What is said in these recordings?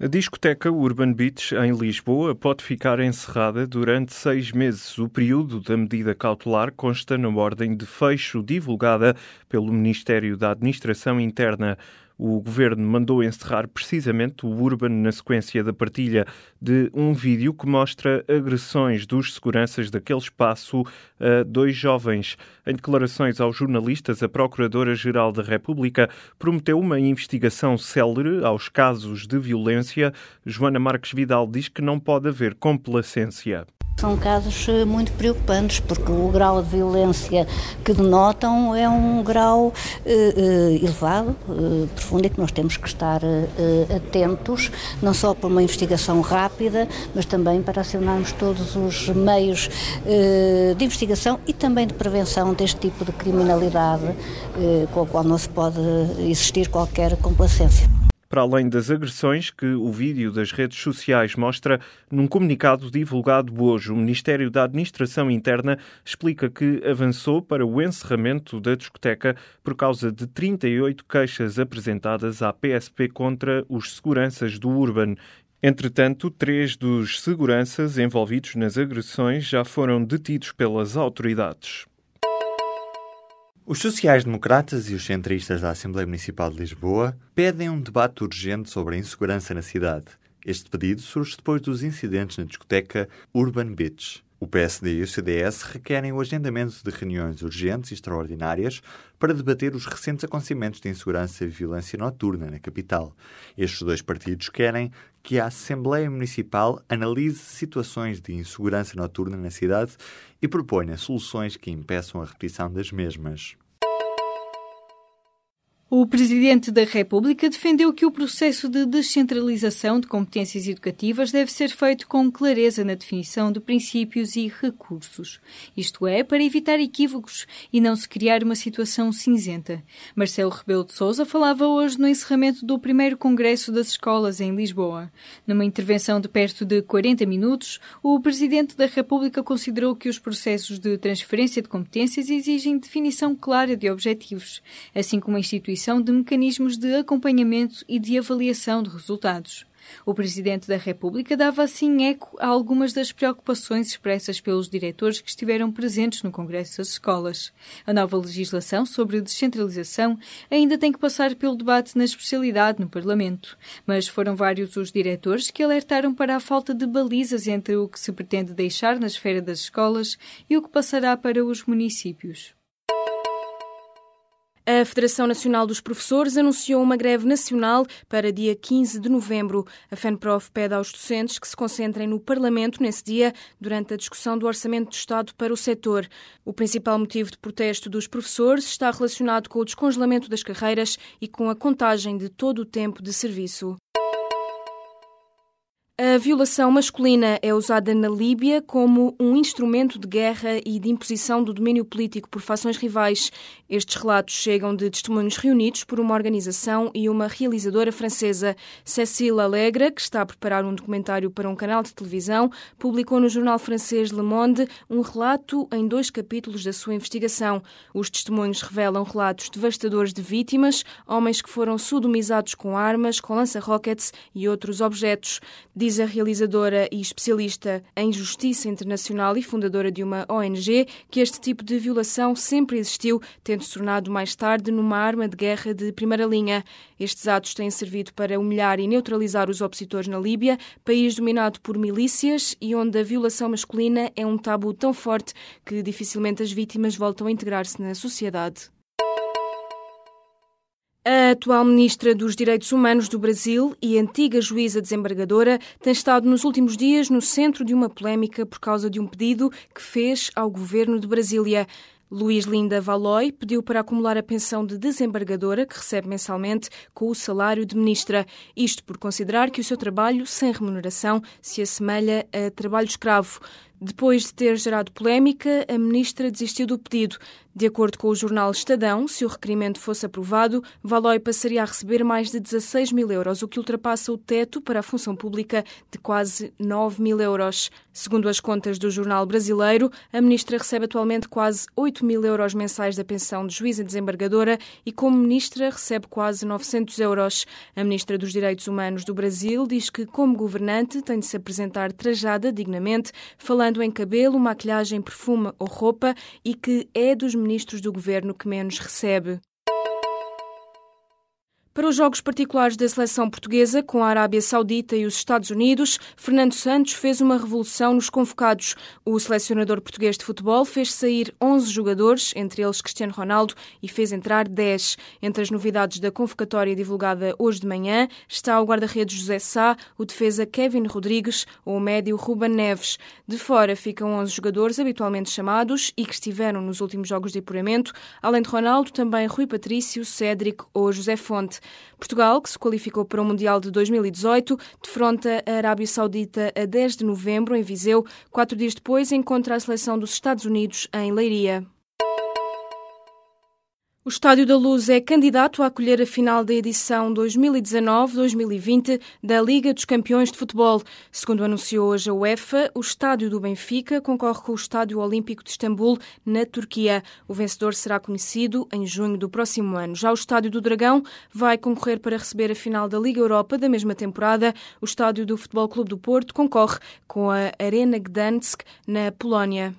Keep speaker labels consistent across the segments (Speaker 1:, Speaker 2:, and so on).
Speaker 1: A discoteca Urban Beach, em Lisboa, pode ficar encerrada durante seis meses. O período da medida cautelar consta na ordem de fecho divulgada pelo Ministério da Administração Interna. O governo mandou encerrar precisamente o Urban na sequência da partilha de um vídeo que mostra agressões dos seguranças daquele espaço a dois jovens. Em declarações aos jornalistas, a Procuradora-Geral da República prometeu uma investigação célere aos casos de violência. Joana Marques Vidal diz que não pode haver complacência.
Speaker 2: São casos eh, muito preocupantes, porque o grau de violência que denotam é um grau eh, eh elevado, eh, profundo, e que nós temos que estar eh, eh, atentos, não só para uma investigação rápida, mas também para acionarmos todos os meios de investigação e também de prevenção deste tipo de criminalidade, com a qual não se pode existir qualquer complacência.
Speaker 1: Para além das agressões que o vídeo das redes sociais mostra, num comunicado divulgado hoje, o Ministério da Administração Interna explica que avançou para o encerramento da discoteca por causa de 38 queixas apresentadas à PSP contra os seguranças do Urban. Entretanto, três dos seguranças envolvidos nas agressões já foram detidos pelas autoridades.
Speaker 3: Os sociais-democratas e os centristas da Assembleia Municipal de Lisboa pedem um debate urgente sobre a insegurança na cidade. Este pedido surge depois dos incidentes na discoteca Urban Beach. O PSD e o CDS requerem o agendamento de reuniões urgentes e extraordinárias para debater os recentes acontecimentos de insegurança e violência noturna na capital. Estes dois partidos querem que a Assembleia Municipal analise situações de insegurança noturna na cidade e proponha soluções que impeçam a repetição das mesmas.
Speaker 4: O Presidente da República defendeu que o processo de descentralização de competências educativas deve ser feito com clareza na definição de princípios e recursos. Isto é, para evitar equívocos e não se criar uma situação cinzenta. Marcelo Rebelo de Sousa falava hoje no encerramento do primeiro Congresso das Escolas em Lisboa. Numa intervenção de perto de 40 minutos, o Presidente da República considerou que os processos de transferência de competências exigem definição clara de objetivos, assim como a instituição instituição de mecanismos de acompanhamento e de avaliação de resultados. O Presidente da República dava assim eco a algumas das preocupações expressas pelos diretores que estiveram presentes no Congresso das Escolas. A nova legislação sobre descentralização ainda tem que passar pelo debate na especialidade no Parlamento, mas foram vários os diretores que alertaram para a falta de balizas entre o que se pretende deixar na esfera das escolas e o que passará para os municípios. A Federação Nacional dos Professores anunciou uma greve nacional para dia 15 de novembro. A FENPROF pede aos docentes que se concentrem no Parlamento nesse dia durante a discussão do Orçamento de Estado para o setor. O principal motivo de protesto dos professores está relacionado com o descongelamento das carreiras e com a contagem de todo o tempo de serviço. A violação masculina é usada na Líbia como um instrumento de guerra e de imposição do domínio político por fações rivais. Estes relatos chegam de testemunhos reunidos por uma organização e uma realizadora francesa. Cécile Alegre, que está a preparar um documentário para um canal de televisão, publicou no jornal francês Le Monde um relato em dois capítulos da sua investigação. Os testemunhos revelam relatos devastadores de vítimas, homens que foram sodomizados com armas, com lança-rockets e outros objetos. Diz a realizadora e especialista em justiça internacional e fundadora de uma ONG que este tipo de violação sempre existiu, tendo se tornado mais tarde numa arma de guerra de primeira linha. Estes atos têm servido para humilhar e neutralizar os opositores na Líbia, país dominado por milícias e onde a violação masculina é um tabu tão forte que dificilmente as vítimas voltam a integrar-se na sociedade. A atual Ministra dos Direitos Humanos do Brasil e antiga juíza desembargadora tem estado nos últimos dias no centro de uma polémica por causa de um pedido que fez ao governo de Brasília.
Speaker 5: Luís Linda Valoy pediu para acumular a pensão de desembargadora que recebe mensalmente com o salário de ministra. Isto por considerar que o seu trabalho sem remuneração se assemelha a trabalho escravo. Depois de ter gerado polémica, a ministra desistiu do pedido. De acordo com o jornal Estadão, se o requerimento fosse aprovado, Valoy passaria a receber mais de 16 mil euros, o que ultrapassa o teto para a função pública de quase 9 mil euros. Segundo as contas do jornal brasileiro, a ministra recebe atualmente quase 8 mil euros mensais da pensão de juíza desembargadora e, como ministra, recebe quase 900 euros. A ministra dos Direitos Humanos do Brasil diz que, como governante, tem de se apresentar trajada dignamente, falando em cabelo, maquilhagem, perfume ou roupa e que é dos ministros do governo que menos recebe. Para os jogos particulares da seleção portuguesa com a Arábia Saudita e os Estados Unidos, Fernando Santos fez uma revolução nos convocados. O selecionador português de futebol fez sair 11 jogadores, entre eles Cristiano Ronaldo, e fez entrar 10. Entre as novidades da convocatória divulgada hoje de manhã está o guarda-redes José Sá, o defesa Kevin Rodrigues ou o médio Ruben Neves. De fora ficam 11 jogadores habitualmente chamados e que estiveram nos últimos jogos de apuramento, além de Ronaldo, também Rui Patrício, Cédric ou José Fonte. Portugal, que se qualificou para o Mundial de 2018, defronta a Arábia Saudita a 10 de novembro em Viseu. Quatro dias depois, encontra a seleção dos Estados Unidos em Leiria. O Estádio da Luz é candidato a acolher a final da edição 2019-2020 da Liga dos Campeões de Futebol. Segundo anunciou hoje a UEFA, o estádio do Benfica concorre com o Estádio Olímpico de Istambul, na Turquia. O vencedor será conhecido em junho do próximo ano. Já o Estádio do Dragão vai concorrer para receber a final da Liga Europa da mesma temporada. O Estádio do Futebol Clube do Porto concorre com a Arena Gdansk, na Polónia.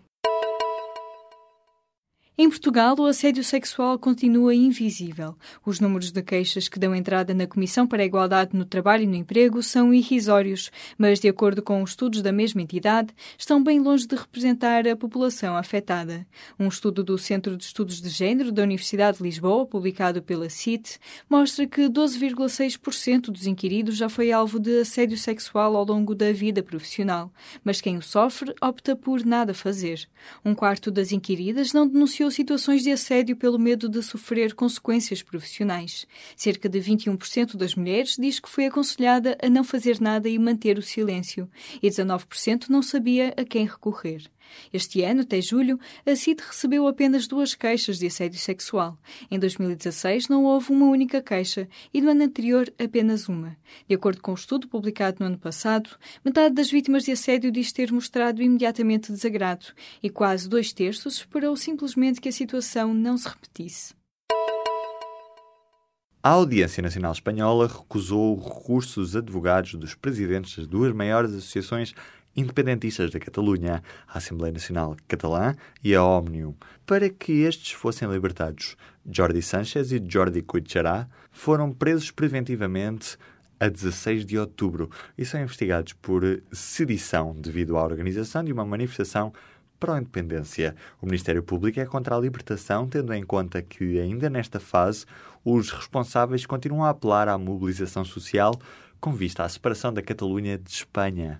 Speaker 4: Em Portugal, o assédio sexual continua invisível. Os números de queixas que dão entrada na Comissão para a Igualdade no Trabalho e no Emprego são irrisórios, mas, de acordo com estudos da mesma entidade, estão bem longe de representar a população afetada. Um estudo do Centro de Estudos de Gênero da Universidade de Lisboa, publicado pela CIT, mostra que 12,6% dos inquiridos já foi alvo de assédio sexual ao longo da vida profissional, mas quem o sofre opta por nada fazer. Um quarto das inquiridas não denunciou situações de assédio pelo medo de sofrer consequências profissionais. Cerca de 21% das mulheres diz que foi aconselhada a não fazer nada e manter o silêncio, e 19% não sabia a quem recorrer. Este ano, até julho, a CID recebeu apenas duas queixas de assédio sexual. Em 2016 não houve uma única queixa e no ano anterior apenas uma. De acordo com um estudo publicado no ano passado, metade das vítimas de assédio diz ter mostrado imediatamente desagrado e quase dois terços esperou simplesmente que a situação não se repetisse.
Speaker 3: A Audiência Nacional Espanhola recusou o recurso dos advogados dos presidentes das duas maiores associações independentistas da Catalunha, a Assembleia Nacional Catalã e a Òmnium, para que estes fossem libertados. Jordi Sánchez e Jordi Cuichará foram presos preventivamente a 16 de outubro e são investigados por sedição devido à organização de uma manifestação pró-independência. O Ministério Público é contra a libertação, tendo em conta que, ainda nesta fase, os responsáveis continuam a apelar à mobilização social com vista à separação da Catalunha de Espanha.